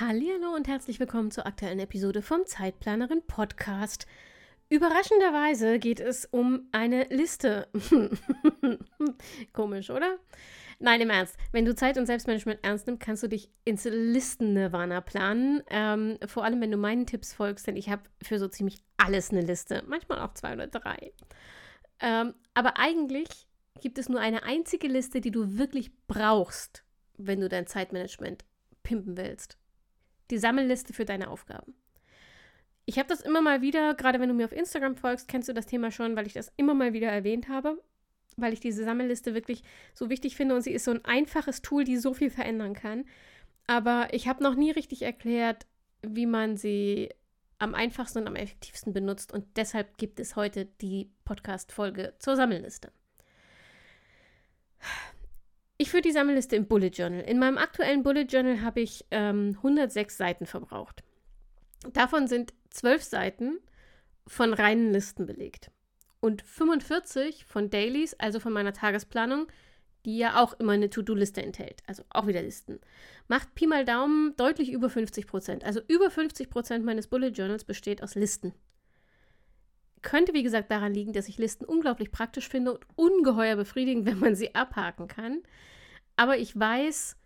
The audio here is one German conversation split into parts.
Hallo und herzlich willkommen zur aktuellen Episode vom Zeitplanerin Podcast. Überraschenderweise geht es um eine Liste. Komisch, oder? Nein, im Ernst. Wenn du Zeit und Selbstmanagement ernst nimmst, kannst du dich ins Listen-Nirvana planen. Ähm, vor allem, wenn du meinen Tipps folgst, denn ich habe für so ziemlich alles eine Liste. Manchmal auch zwei oder drei. Ähm, aber eigentlich gibt es nur eine einzige Liste, die du wirklich brauchst, wenn du dein Zeitmanagement pimpen willst die Sammelliste für deine Aufgaben. Ich habe das immer mal wieder, gerade wenn du mir auf Instagram folgst, kennst du das Thema schon, weil ich das immer mal wieder erwähnt habe, weil ich diese Sammelliste wirklich so wichtig finde und sie ist so ein einfaches Tool, die so viel verändern kann. Aber ich habe noch nie richtig erklärt, wie man sie am einfachsten und am effektivsten benutzt und deshalb gibt es heute die Podcast-Folge zur Sammelliste. Ich führe die Sammelliste im Bullet Journal. In meinem aktuellen Bullet Journal habe ich ähm, 106 Seiten verbraucht. Davon sind 12 Seiten von reinen Listen belegt und 45 von Dailies, also von meiner Tagesplanung, die ja auch immer eine To-Do-Liste enthält, also auch wieder Listen. Macht Pi mal Daumen deutlich über 50 Prozent. Also über 50 Prozent meines Bullet Journals besteht aus Listen. Könnte, wie gesagt, daran liegen, dass ich Listen unglaublich praktisch finde und ungeheuer befriedigend, wenn man sie abhaken kann. Aber ich weiß,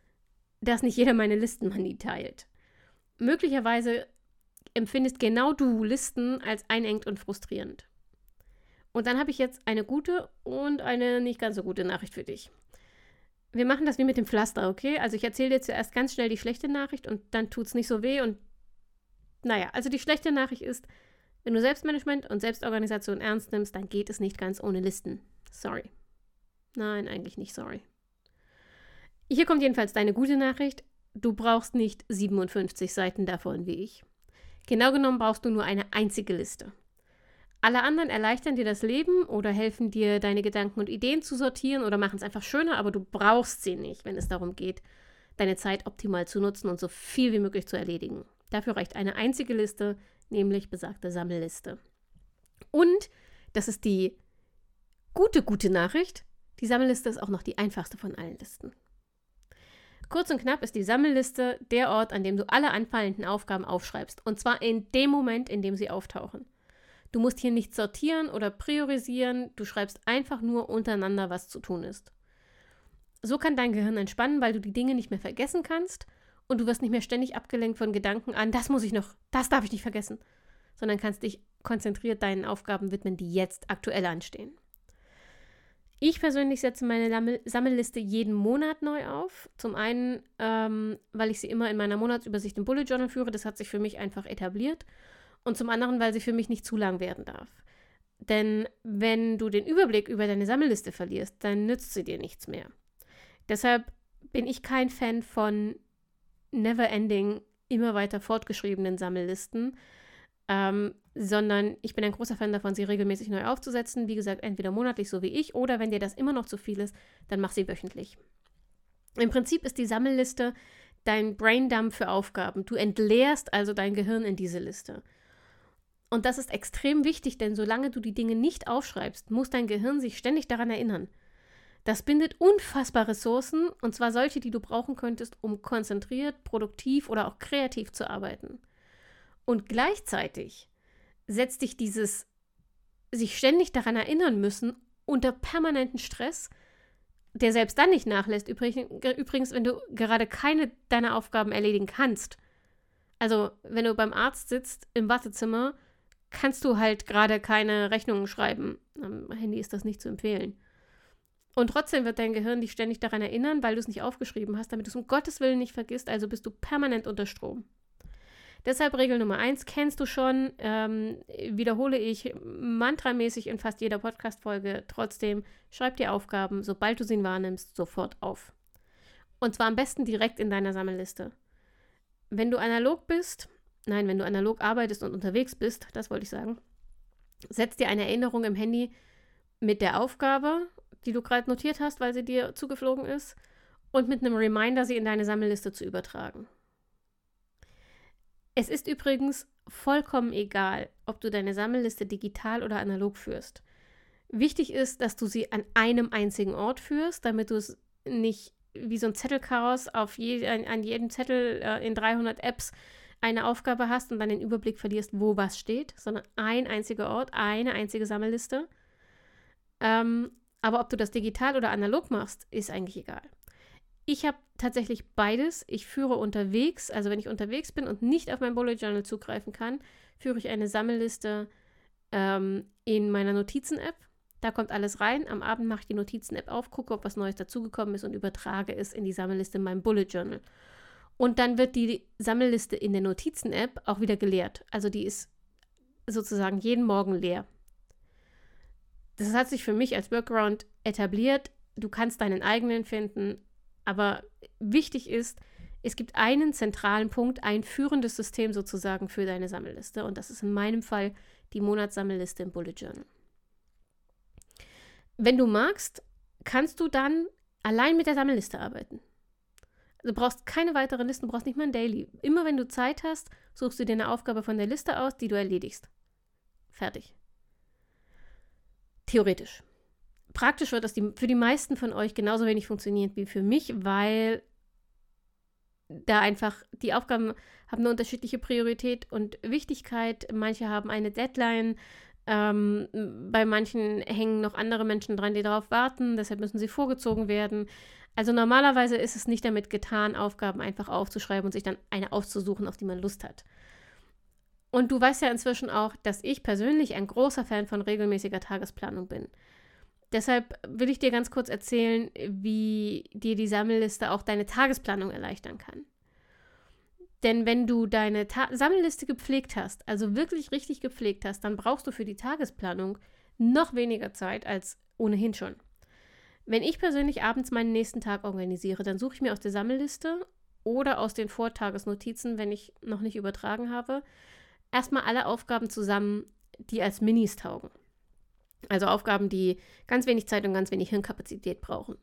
dass nicht jeder meine Listenmanie teilt. Möglicherweise empfindest genau du Listen als einengt und frustrierend. Und dann habe ich jetzt eine gute und eine nicht ganz so gute Nachricht für dich. Wir machen das wie mit dem Pflaster, okay? Also ich erzähle dir zuerst ganz schnell die schlechte Nachricht und dann tut es nicht so weh und naja, also die schlechte Nachricht ist, wenn du Selbstmanagement und Selbstorganisation ernst nimmst, dann geht es nicht ganz ohne Listen. Sorry. Nein, eigentlich nicht sorry. Hier kommt jedenfalls deine gute Nachricht. Du brauchst nicht 57 Seiten davon wie ich. Genau genommen brauchst du nur eine einzige Liste. Alle anderen erleichtern dir das Leben oder helfen dir, deine Gedanken und Ideen zu sortieren oder machen es einfach schöner, aber du brauchst sie nicht, wenn es darum geht, deine Zeit optimal zu nutzen und so viel wie möglich zu erledigen. Dafür reicht eine einzige Liste, nämlich besagte Sammelliste. Und, das ist die gute, gute Nachricht, die Sammelliste ist auch noch die einfachste von allen Listen. Kurz und knapp ist die Sammelliste der Ort, an dem du alle anfallenden Aufgaben aufschreibst. Und zwar in dem Moment, in dem sie auftauchen. Du musst hier nicht sortieren oder priorisieren, du schreibst einfach nur untereinander, was zu tun ist. So kann dein Gehirn entspannen, weil du die Dinge nicht mehr vergessen kannst und du wirst nicht mehr ständig abgelenkt von Gedanken an, das muss ich noch, das darf ich nicht vergessen, sondern kannst dich konzentriert deinen Aufgaben widmen, die jetzt aktuell anstehen. Ich persönlich setze meine Sammelliste jeden Monat neu auf. Zum einen, ähm, weil ich sie immer in meiner Monatsübersicht im Bullet Journal führe, das hat sich für mich einfach etabliert. Und zum anderen, weil sie für mich nicht zu lang werden darf. Denn wenn du den Überblick über deine Sammelliste verlierst, dann nützt sie dir nichts mehr. Deshalb bin ich kein Fan von never-ending, immer weiter fortgeschriebenen Sammellisten, ähm, sondern ich bin ein großer Fan davon, sie regelmäßig neu aufzusetzen. Wie gesagt, entweder monatlich, so wie ich, oder wenn dir das immer noch zu viel ist, dann mach sie wöchentlich. Im Prinzip ist die Sammelliste dein Braindump für Aufgaben. Du entleerst also dein Gehirn in diese Liste. Und das ist extrem wichtig, denn solange du die Dinge nicht aufschreibst, muss dein Gehirn sich ständig daran erinnern. Das bindet unfassbar Ressourcen, und zwar solche, die du brauchen könntest, um konzentriert, produktiv oder auch kreativ zu arbeiten. Und gleichzeitig setzt dich dieses sich ständig daran erinnern müssen unter permanenten Stress, der selbst dann nicht nachlässt. Übrigens, wenn du gerade keine deiner Aufgaben erledigen kannst. Also, wenn du beim Arzt sitzt im Wartezimmer, kannst du halt gerade keine Rechnungen schreiben. Am Handy ist das nicht zu empfehlen. Und trotzdem wird dein Gehirn dich ständig daran erinnern, weil du es nicht aufgeschrieben hast, damit du es um Gottes Willen nicht vergisst, also bist du permanent unter Strom. Deshalb Regel Nummer eins kennst du schon, ähm, wiederhole ich mantramäßig in fast jeder Podcast-Folge. Trotzdem schreib dir Aufgaben, sobald du sie wahrnimmst, sofort auf. Und zwar am besten direkt in deiner Sammelliste. Wenn du analog bist, nein, wenn du analog arbeitest und unterwegs bist, das wollte ich sagen, setz dir eine Erinnerung im Handy mit der Aufgabe, die du gerade notiert hast, weil sie dir zugeflogen ist, und mit einem Reminder, sie in deine Sammelliste zu übertragen. Es ist übrigens vollkommen egal, ob du deine Sammelliste digital oder analog führst. Wichtig ist, dass du sie an einem einzigen Ort führst, damit du es nicht wie so ein Zettelchaos auf je, an, an jedem Zettel äh, in 300 Apps eine Aufgabe hast und dann den Überblick verlierst, wo was steht, sondern ein einziger Ort, eine einzige Sammelliste. Ähm, aber ob du das digital oder analog machst, ist eigentlich egal. Ich habe tatsächlich beides. Ich führe unterwegs, also wenn ich unterwegs bin und nicht auf mein Bullet Journal zugreifen kann, führe ich eine Sammelliste ähm, in meiner Notizen-App. Da kommt alles rein. Am Abend mache ich die Notizen-App auf, gucke, ob was Neues dazugekommen ist und übertrage es in die Sammelliste in meinem Bullet Journal. Und dann wird die Sammelliste in der Notizen-App auch wieder geleert. Also die ist sozusagen jeden Morgen leer. Das hat sich für mich als Workaround etabliert. Du kannst deinen eigenen finden, aber wichtig ist, es gibt einen zentralen Punkt, ein führendes System sozusagen für deine Sammelliste. Und das ist in meinem Fall die Monatssammelliste im Bullet Journal. Wenn du magst, kannst du dann allein mit der Sammelliste arbeiten. Du brauchst keine weiteren Listen, du brauchst nicht mal ein Daily. Immer wenn du Zeit hast, suchst du dir eine Aufgabe von der Liste aus, die du erledigst. Fertig. Theoretisch. Praktisch wird das die, für die meisten von euch genauso wenig funktionieren wie für mich, weil da einfach die Aufgaben haben eine unterschiedliche Priorität und Wichtigkeit. Manche haben eine Deadline, ähm, bei manchen hängen noch andere Menschen dran, die darauf warten, deshalb müssen sie vorgezogen werden. Also normalerweise ist es nicht damit getan, Aufgaben einfach aufzuschreiben und sich dann eine auszusuchen, auf die man Lust hat. Und du weißt ja inzwischen auch, dass ich persönlich ein großer Fan von regelmäßiger Tagesplanung bin. Deshalb will ich dir ganz kurz erzählen, wie dir die Sammelliste auch deine Tagesplanung erleichtern kann. Denn wenn du deine Ta Sammelliste gepflegt hast, also wirklich richtig gepflegt hast, dann brauchst du für die Tagesplanung noch weniger Zeit als ohnehin schon. Wenn ich persönlich abends meinen nächsten Tag organisiere, dann suche ich mir aus der Sammelliste oder aus den Vortagesnotizen, wenn ich noch nicht übertragen habe, erstmal alle Aufgaben zusammen, die als Minis taugen. Also Aufgaben, die ganz wenig Zeit und ganz wenig Hirnkapazität brauchen.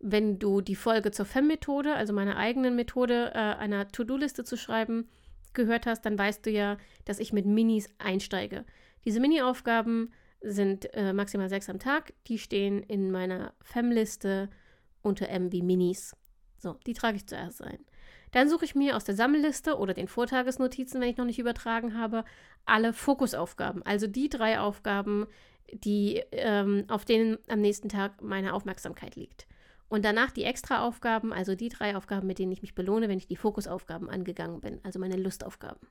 Wenn du die Folge zur FEM-Methode, also meiner eigenen Methode, äh, einer To-Do-Liste zu schreiben, gehört hast, dann weißt du ja, dass ich mit Minis einsteige. Diese Mini-Aufgaben sind äh, maximal sechs am Tag. Die stehen in meiner FEM-Liste unter M wie Minis. So, die trage ich zuerst ein. Dann suche ich mir aus der Sammelliste oder den Vortagesnotizen, wenn ich noch nicht übertragen habe, alle Fokusaufgaben. Also die drei Aufgaben, die, ähm, auf denen am nächsten Tag meine Aufmerksamkeit liegt. Und danach die Extra-Aufgaben, also die drei Aufgaben, mit denen ich mich belohne, wenn ich die Fokusaufgaben angegangen bin, also meine Lustaufgaben.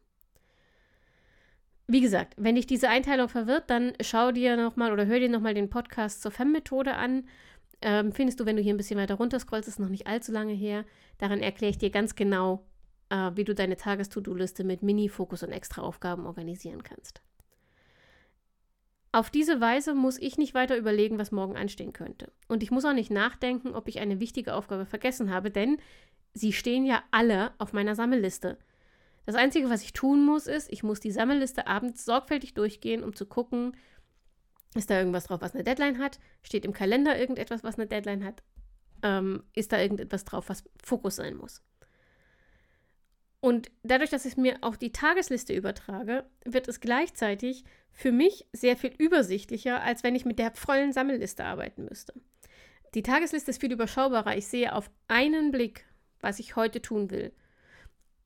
Wie gesagt, wenn dich diese Einteilung verwirrt, dann schau dir nochmal oder hör dir nochmal den Podcast zur FEM-Methode an. Ähm, findest du, wenn du hier ein bisschen weiter runter scrollst, ist noch nicht allzu lange her. Daran erkläre ich dir ganz genau, äh, wie du deine Tages-To-Do-Liste mit Mini-Fokus und Extra-Aufgaben organisieren kannst. Auf diese Weise muss ich nicht weiter überlegen, was morgen anstehen könnte. Und ich muss auch nicht nachdenken, ob ich eine wichtige Aufgabe vergessen habe, denn sie stehen ja alle auf meiner Sammelliste. Das Einzige, was ich tun muss, ist, ich muss die Sammelliste abends sorgfältig durchgehen, um zu gucken, ist da irgendwas drauf, was eine Deadline hat? Steht im Kalender irgendetwas, was eine Deadline hat? Ähm, ist da irgendetwas drauf, was Fokus sein muss? Und dadurch, dass ich mir auch die Tagesliste übertrage, wird es gleichzeitig für mich sehr viel übersichtlicher, als wenn ich mit der vollen Sammelliste arbeiten müsste. Die Tagesliste ist viel überschaubarer. Ich sehe auf einen Blick, was ich heute tun will.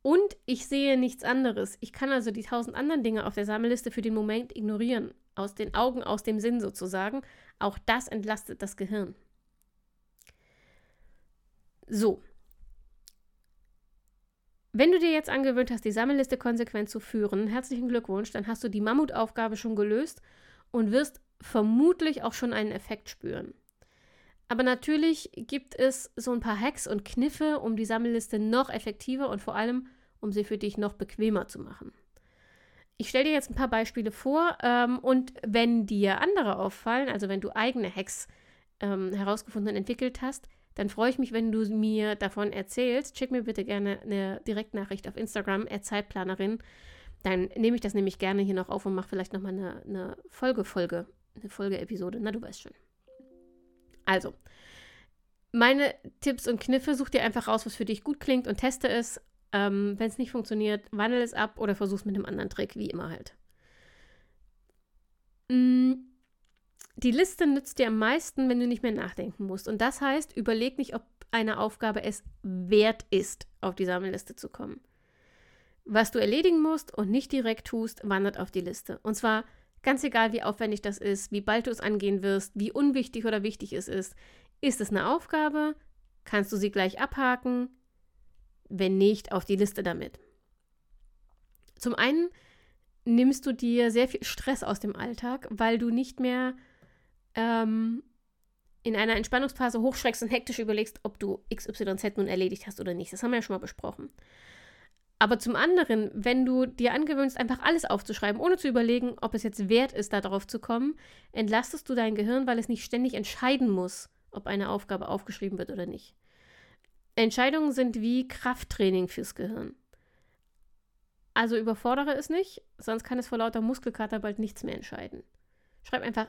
Und ich sehe nichts anderes. Ich kann also die tausend anderen Dinge auf der Sammelliste für den Moment ignorieren. Aus den Augen, aus dem Sinn sozusagen. Auch das entlastet das Gehirn. So, wenn du dir jetzt angewöhnt hast, die Sammelliste konsequent zu führen, herzlichen Glückwunsch, dann hast du die Mammutaufgabe schon gelöst und wirst vermutlich auch schon einen Effekt spüren. Aber natürlich gibt es so ein paar Hacks und Kniffe, um die Sammelliste noch effektiver und vor allem, um sie für dich noch bequemer zu machen. Ich stelle dir jetzt ein paar Beispiele vor ähm, und wenn dir andere auffallen, also wenn du eigene Hacks ähm, herausgefunden und entwickelt hast, dann freue ich mich, wenn du mir davon erzählst. Schick mir bitte gerne eine Direktnachricht auf Instagram, Zeitplanerin. Dann nehme ich das nämlich gerne hier noch auf und mache vielleicht nochmal eine, eine Folge-Folge, eine Folge-Episode. Na, du weißt schon. Also, meine Tipps und Kniffe, such dir einfach raus, was für dich gut klingt und teste es. Ähm, Wenn es nicht funktioniert, wandel es ab oder versuch es mit einem anderen Trick, wie immer halt. Mm, die Liste nützt dir am meisten, wenn du nicht mehr nachdenken musst. Und das heißt, überleg nicht, ob eine Aufgabe es wert ist, auf die Sammelliste zu kommen. Was du erledigen musst und nicht direkt tust, wandert auf die Liste. Und zwar ganz egal, wie aufwendig das ist, wie bald du es angehen wirst, wie unwichtig oder wichtig es ist. Ist es eine Aufgabe? Kannst du sie gleich abhaken? Wenn nicht, auf die Liste damit. Zum einen nimmst du dir sehr viel Stress aus dem Alltag, weil du nicht mehr ähm, in einer Entspannungsphase hochschreckst und hektisch überlegst, ob du XYZ nun erledigt hast oder nicht. Das haben wir ja schon mal besprochen. Aber zum anderen, wenn du dir angewöhnst, einfach alles aufzuschreiben, ohne zu überlegen, ob es jetzt wert ist, darauf zu kommen, entlastest du dein Gehirn, weil es nicht ständig entscheiden muss, ob eine Aufgabe aufgeschrieben wird oder nicht. Entscheidungen sind wie Krafttraining fürs Gehirn. Also überfordere es nicht, sonst kann es vor lauter Muskelkater bald nichts mehr entscheiden. Schreib einfach,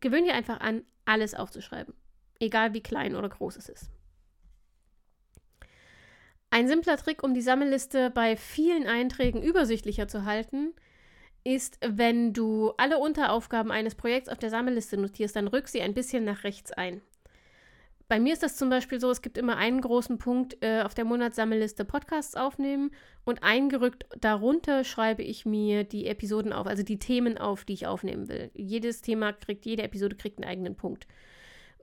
gewöhn dir einfach an, alles aufzuschreiben. Egal wie klein oder groß es ist. Ein simpler Trick, um die Sammelliste bei vielen Einträgen übersichtlicher zu halten, ist, wenn du alle Unteraufgaben eines Projekts auf der Sammelliste notierst, dann rück sie ein bisschen nach rechts ein. Bei mir ist das zum Beispiel so, es gibt immer einen großen Punkt äh, auf der Monatssammelliste Podcasts aufnehmen und eingerückt darunter schreibe ich mir die Episoden auf, also die Themen auf, die ich aufnehmen will. Jedes Thema kriegt, jede Episode kriegt einen eigenen Punkt.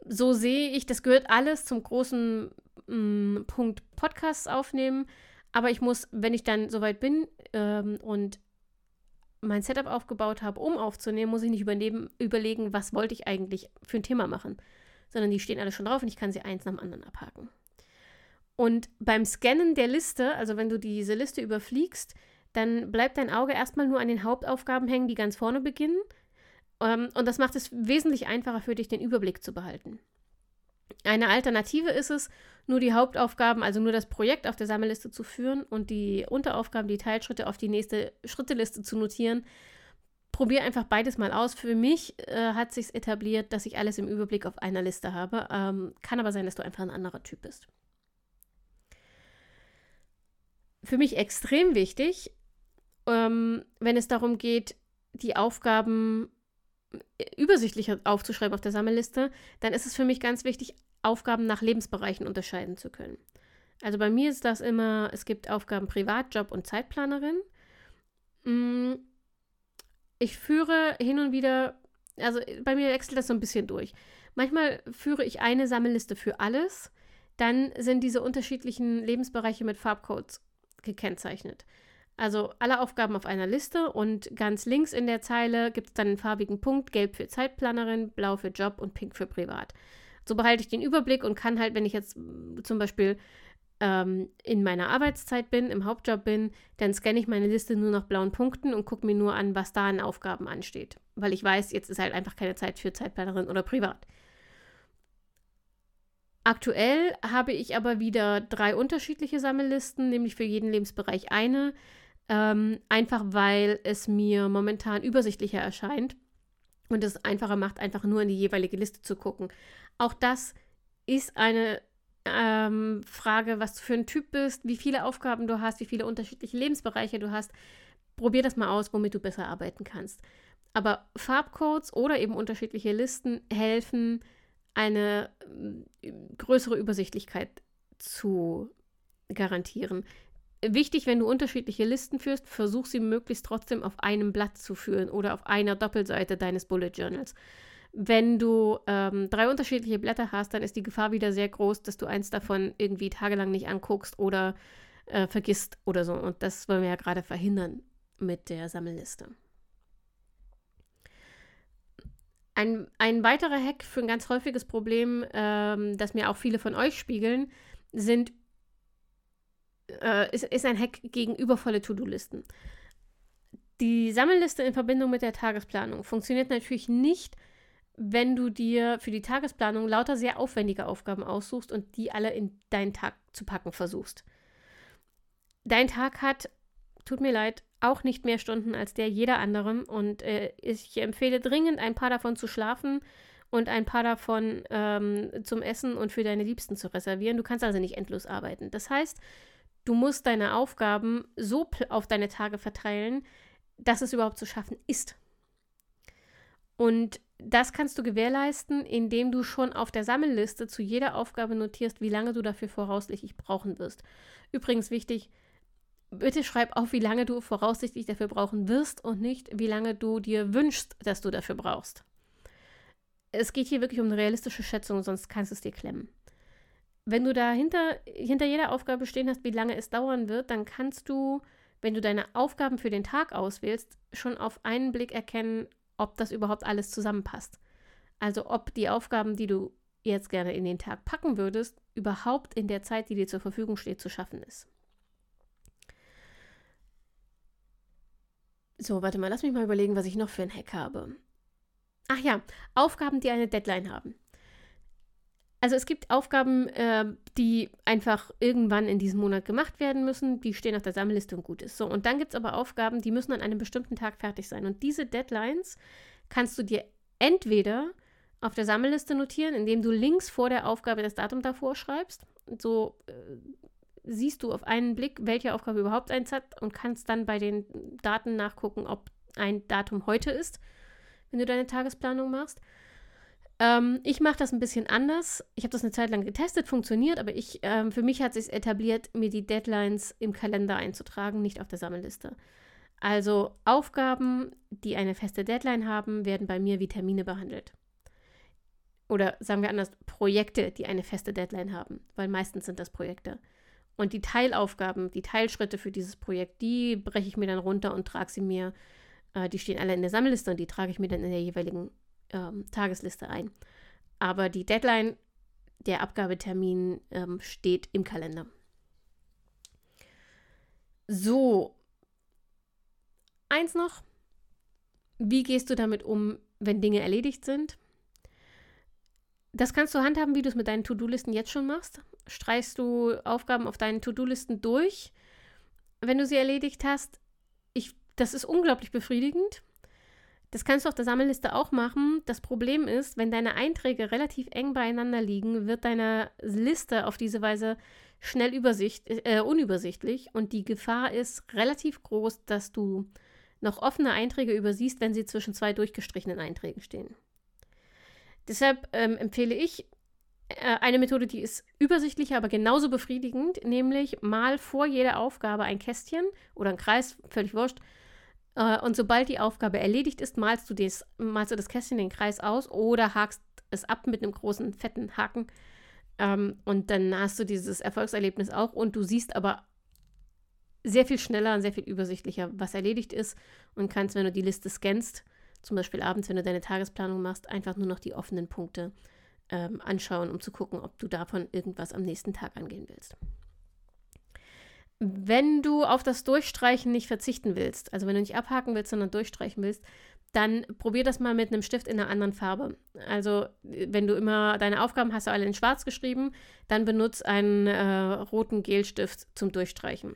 So sehe ich, das gehört alles zum großen mh, mm, Punkt Podcasts aufnehmen, aber ich muss, wenn ich dann soweit bin ähm, und mein Setup aufgebaut habe, um aufzunehmen, muss ich nicht überlegen, was wollte ich eigentlich für ein Thema machen sondern die stehen alle schon drauf und ich kann sie eins nach dem anderen abhaken. Und beim Scannen der Liste, also wenn du diese Liste überfliegst, dann bleibt dein Auge erstmal nur an den Hauptaufgaben hängen, die ganz vorne beginnen. Ähm, und das macht es wesentlich einfacher für dich, den Überblick zu behalten. Eine Alternative ist es, nur die Hauptaufgaben, also nur das Projekt auf der Sammelliste zu führen und die Unteraufgaben, die Teilschritte auf die nächste Schritteliste zu notieren, probiere einfach beides mal aus. Für mich äh, hat sich etabliert, dass ich alles im Überblick auf einer Liste habe. Ähm, kann aber sein, dass du einfach ein anderer Typ bist. Für mich extrem wichtig, ähm, wenn es darum geht, die Aufgaben äh, übersichtlicher aufzuschreiben auf der Sammelliste, dann ist es für mich ganz wichtig, Aufgaben nach Lebensbereichen unterscheiden zu können. Also bei mir ist das immer, es gibt Aufgaben Privatjob und Zeitplanerin. Mm, ich führe hin und wieder, also bei mir wechselt das so ein bisschen durch. Manchmal führe ich eine Sammelliste für alles, dann sind diese unterschiedlichen Lebensbereiche mit Farbcodes gekennzeichnet. Also alle Aufgaben auf einer Liste und ganz links in der Zeile gibt es dann einen farbigen Punkt, gelb für Zeitplanerin, blau für Job und pink für Privat. So behalte ich den Überblick und kann halt, wenn ich jetzt zum Beispiel ähm, in meiner Arbeitszeit bin, im Hauptjob bin, dann scanne ich meine Liste nur nach blauen Punkten und gucke mir nur an, was da an Aufgaben ansteht. Weil ich weiß, jetzt ist halt einfach keine Zeit für Zeitplanerin oder privat. Aktuell habe ich aber wieder drei unterschiedliche Sammellisten, nämlich für jeden Lebensbereich eine. Ähm, einfach weil es mir momentan übersichtlicher erscheint und es einfacher macht, einfach nur in die jeweilige Liste zu gucken. Auch das ist eine ähm, Frage, was du für ein Typ bist, wie viele Aufgaben du hast, wie viele unterschiedliche Lebensbereiche du hast. Probier das mal aus, womit du besser arbeiten kannst. Aber Farbcodes oder eben unterschiedliche Listen helfen, eine äh, größere Übersichtlichkeit zu garantieren. Wichtig, wenn du unterschiedliche Listen führst, versuch sie möglichst trotzdem auf einem Blatt zu führen oder auf einer Doppelseite deines Bullet Journals. Wenn du ähm, drei unterschiedliche Blätter hast, dann ist die Gefahr wieder sehr groß, dass du eins davon irgendwie tagelang nicht anguckst oder äh, vergisst oder so. Und das wollen wir ja gerade verhindern mit der Sammelliste. Ein, ein weiterer Hack für ein ganz häufiges Problem, ähm, das mir auch viele von euch spiegeln, sind, äh, ist, ist ein Hack gegen übervolle To-Do-Listen. Die Sammelliste in Verbindung mit der Tagesplanung funktioniert natürlich nicht, wenn du dir für die Tagesplanung lauter sehr aufwendige Aufgaben aussuchst und die alle in deinen Tag zu packen versuchst. Dein Tag hat, tut mir leid, auch nicht mehr Stunden als der jeder anderen. Und äh, ich empfehle dringend, ein paar davon zu schlafen und ein paar davon ähm, zum Essen und für deine Liebsten zu reservieren. Du kannst also nicht endlos arbeiten. Das heißt, du musst deine Aufgaben so auf deine Tage verteilen, dass es überhaupt zu schaffen ist. Und das kannst du gewährleisten, indem du schon auf der Sammelliste zu jeder Aufgabe notierst, wie lange du dafür voraussichtlich brauchen wirst. Übrigens wichtig, bitte schreib auf, wie lange du voraussichtlich dafür brauchen wirst und nicht, wie lange du dir wünschst, dass du dafür brauchst. Es geht hier wirklich um eine realistische Schätzung, sonst kannst du es dir klemmen. Wenn du da hinter, hinter jeder Aufgabe stehen hast, wie lange es dauern wird, dann kannst du, wenn du deine Aufgaben für den Tag auswählst, schon auf einen Blick erkennen, ob das überhaupt alles zusammenpasst. Also ob die Aufgaben, die du jetzt gerne in den Tag packen würdest, überhaupt in der Zeit, die dir zur Verfügung steht, zu schaffen ist. So, warte mal, lass mich mal überlegen, was ich noch für einen Hack habe. Ach ja, Aufgaben, die eine Deadline haben. Also es gibt Aufgaben, äh, die einfach irgendwann in diesem Monat gemacht werden müssen, die stehen auf der Sammelliste und gut ist. So, und dann gibt es aber Aufgaben, die müssen an einem bestimmten Tag fertig sein. Und diese Deadlines kannst du dir entweder auf der Sammelliste notieren, indem du links vor der Aufgabe das Datum davor schreibst. So äh, siehst du auf einen Blick, welche Aufgabe überhaupt eins hat und kannst dann bei den Daten nachgucken, ob ein Datum heute ist, wenn du deine Tagesplanung machst. Ähm, ich mache das ein bisschen anders. Ich habe das eine Zeit lang getestet, funktioniert, aber ich, ähm, für mich hat es sich etabliert, mir die Deadlines im Kalender einzutragen, nicht auf der Sammelliste. Also Aufgaben, die eine feste Deadline haben, werden bei mir wie Termine behandelt. Oder sagen wir anders, Projekte, die eine feste Deadline haben, weil meistens sind das Projekte. Und die Teilaufgaben, die Teilschritte für dieses Projekt, die breche ich mir dann runter und trage sie mir. Äh, die stehen alle in der Sammelliste und die trage ich mir dann in der jeweiligen ähm, Tagesliste ein. Aber die Deadline, der Abgabetermin ähm, steht im Kalender. So, eins noch. Wie gehst du damit um, wenn Dinge erledigt sind? Das kannst du handhaben, wie du es mit deinen To-Do-Listen jetzt schon machst. Streichst du Aufgaben auf deinen To-Do-Listen durch, wenn du sie erledigt hast. Ich, das ist unglaublich befriedigend. Das kannst du auf der Sammelliste auch machen. Das Problem ist, wenn deine Einträge relativ eng beieinander liegen, wird deine Liste auf diese Weise schnell äh, unübersichtlich und die Gefahr ist relativ groß, dass du noch offene Einträge übersiehst, wenn sie zwischen zwei durchgestrichenen Einträgen stehen. Deshalb ähm, empfehle ich äh, eine Methode, die ist übersichtlicher, aber genauso befriedigend, nämlich mal vor jeder Aufgabe ein Kästchen oder ein Kreis, völlig wurscht, und sobald die Aufgabe erledigt ist, malst du, des, malst du das Kästchen den Kreis aus oder hakst es ab mit einem großen, fetten Haken. Ähm, und dann hast du dieses Erfolgserlebnis auch und du siehst aber sehr viel schneller und sehr viel übersichtlicher, was erledigt ist und kannst, wenn du die Liste scannst, zum Beispiel abends, wenn du deine Tagesplanung machst, einfach nur noch die offenen Punkte ähm, anschauen, um zu gucken, ob du davon irgendwas am nächsten Tag angehen willst. Wenn du auf das Durchstreichen nicht verzichten willst, also wenn du nicht abhaken willst, sondern durchstreichen willst, dann probier das mal mit einem Stift in einer anderen Farbe. Also, wenn du immer deine Aufgaben hast, du alle in schwarz geschrieben, dann benutze einen äh, roten Gelstift zum Durchstreichen.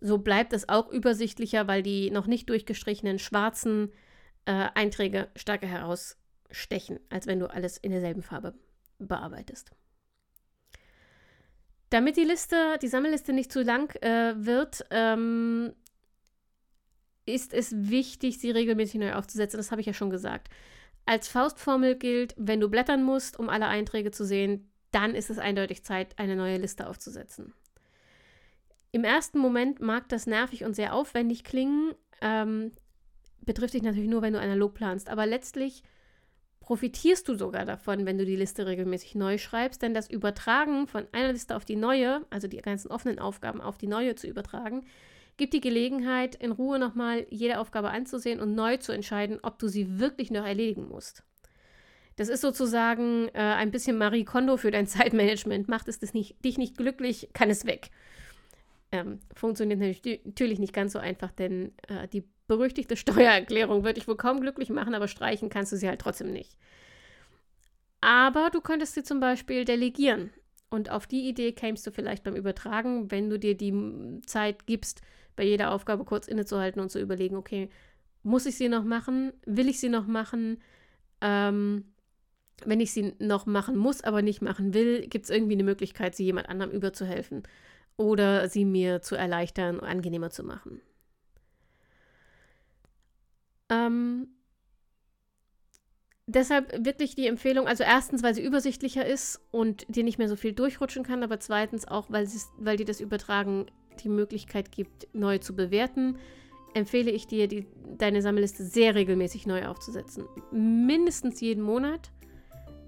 So bleibt es auch übersichtlicher, weil die noch nicht durchgestrichenen schwarzen äh, Einträge stärker herausstechen, als wenn du alles in derselben Farbe bearbeitest. Damit die Liste, die Sammelliste nicht zu lang äh, wird, ähm, ist es wichtig, sie regelmäßig neu aufzusetzen. Das habe ich ja schon gesagt. Als Faustformel gilt, wenn du blättern musst, um alle Einträge zu sehen, dann ist es eindeutig Zeit, eine neue Liste aufzusetzen. Im ersten Moment mag das nervig und sehr aufwendig klingen, ähm, betrifft dich natürlich nur, wenn du analog planst, aber letztlich profitierst du sogar davon, wenn du die Liste regelmäßig neu schreibst, denn das Übertragen von einer Liste auf die neue, also die ganzen offenen Aufgaben auf die neue zu übertragen, gibt die Gelegenheit, in Ruhe nochmal jede Aufgabe anzusehen und neu zu entscheiden, ob du sie wirklich noch erledigen musst. Das ist sozusagen äh, ein bisschen Marie Kondo für dein Zeitmanagement. Macht es nicht, dich nicht glücklich, kann es weg. Ähm, funktioniert natürlich nicht ganz so einfach, denn äh, die berüchtigte Steuererklärung würde ich wohl kaum glücklich machen, aber streichen kannst du sie halt trotzdem nicht. Aber du könntest sie zum Beispiel delegieren. Und auf die Idee kämst du vielleicht beim Übertragen, wenn du dir die Zeit gibst, bei jeder Aufgabe kurz innezuhalten und zu überlegen, okay, muss ich sie noch machen? Will ich sie noch machen? Ähm, wenn ich sie noch machen muss, aber nicht machen will, gibt es irgendwie eine Möglichkeit, sie jemand anderem überzuhelfen oder sie mir zu erleichtern, angenehmer zu machen. Ähm, deshalb wirklich die Empfehlung, also erstens, weil sie übersichtlicher ist und dir nicht mehr so viel durchrutschen kann, aber zweitens auch, weil, weil dir das Übertragen die Möglichkeit gibt, neu zu bewerten, empfehle ich dir, die, deine Sammelliste sehr regelmäßig neu aufzusetzen. Mindestens jeden Monat.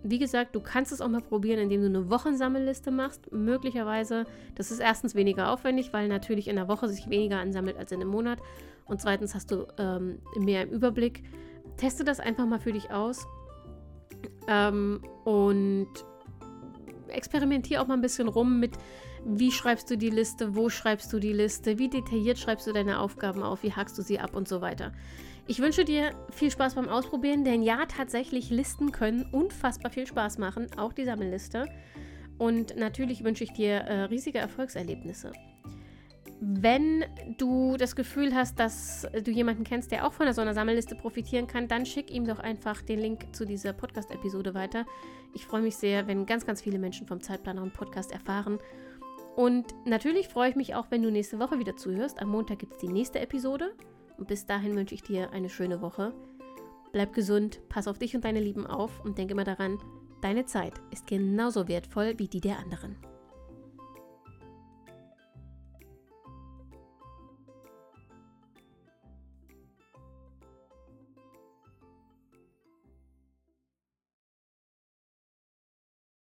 Wie gesagt, du kannst es auch mal probieren, indem du eine Wochensammelliste machst. Möglicherweise, das ist erstens weniger aufwendig, weil natürlich in der Woche sich weniger ansammelt als in einem Monat. Und zweitens hast du ähm, mehr im Überblick. Teste das einfach mal für dich aus. Ähm, und experimentiere auch mal ein bisschen rum mit, wie schreibst du die Liste, wo schreibst du die Liste, wie detailliert schreibst du deine Aufgaben auf, wie hackst du sie ab und so weiter. Ich wünsche dir viel Spaß beim Ausprobieren, denn ja, tatsächlich Listen können unfassbar viel Spaß machen, auch die Sammelliste. Und natürlich wünsche ich dir äh, riesige Erfolgserlebnisse. Wenn du das Gefühl hast, dass du jemanden kennst, der auch von so einer Sammelliste profitieren kann, dann schick ihm doch einfach den Link zu dieser Podcast-Episode weiter. Ich freue mich sehr, wenn ganz, ganz viele Menschen vom Zeitplaner und Podcast erfahren. Und natürlich freue ich mich auch, wenn du nächste Woche wieder zuhörst. Am Montag gibt es die nächste Episode. Und bis dahin wünsche ich dir eine schöne Woche. Bleib gesund, pass auf dich und deine Lieben auf und denke immer daran, deine Zeit ist genauso wertvoll wie die der anderen.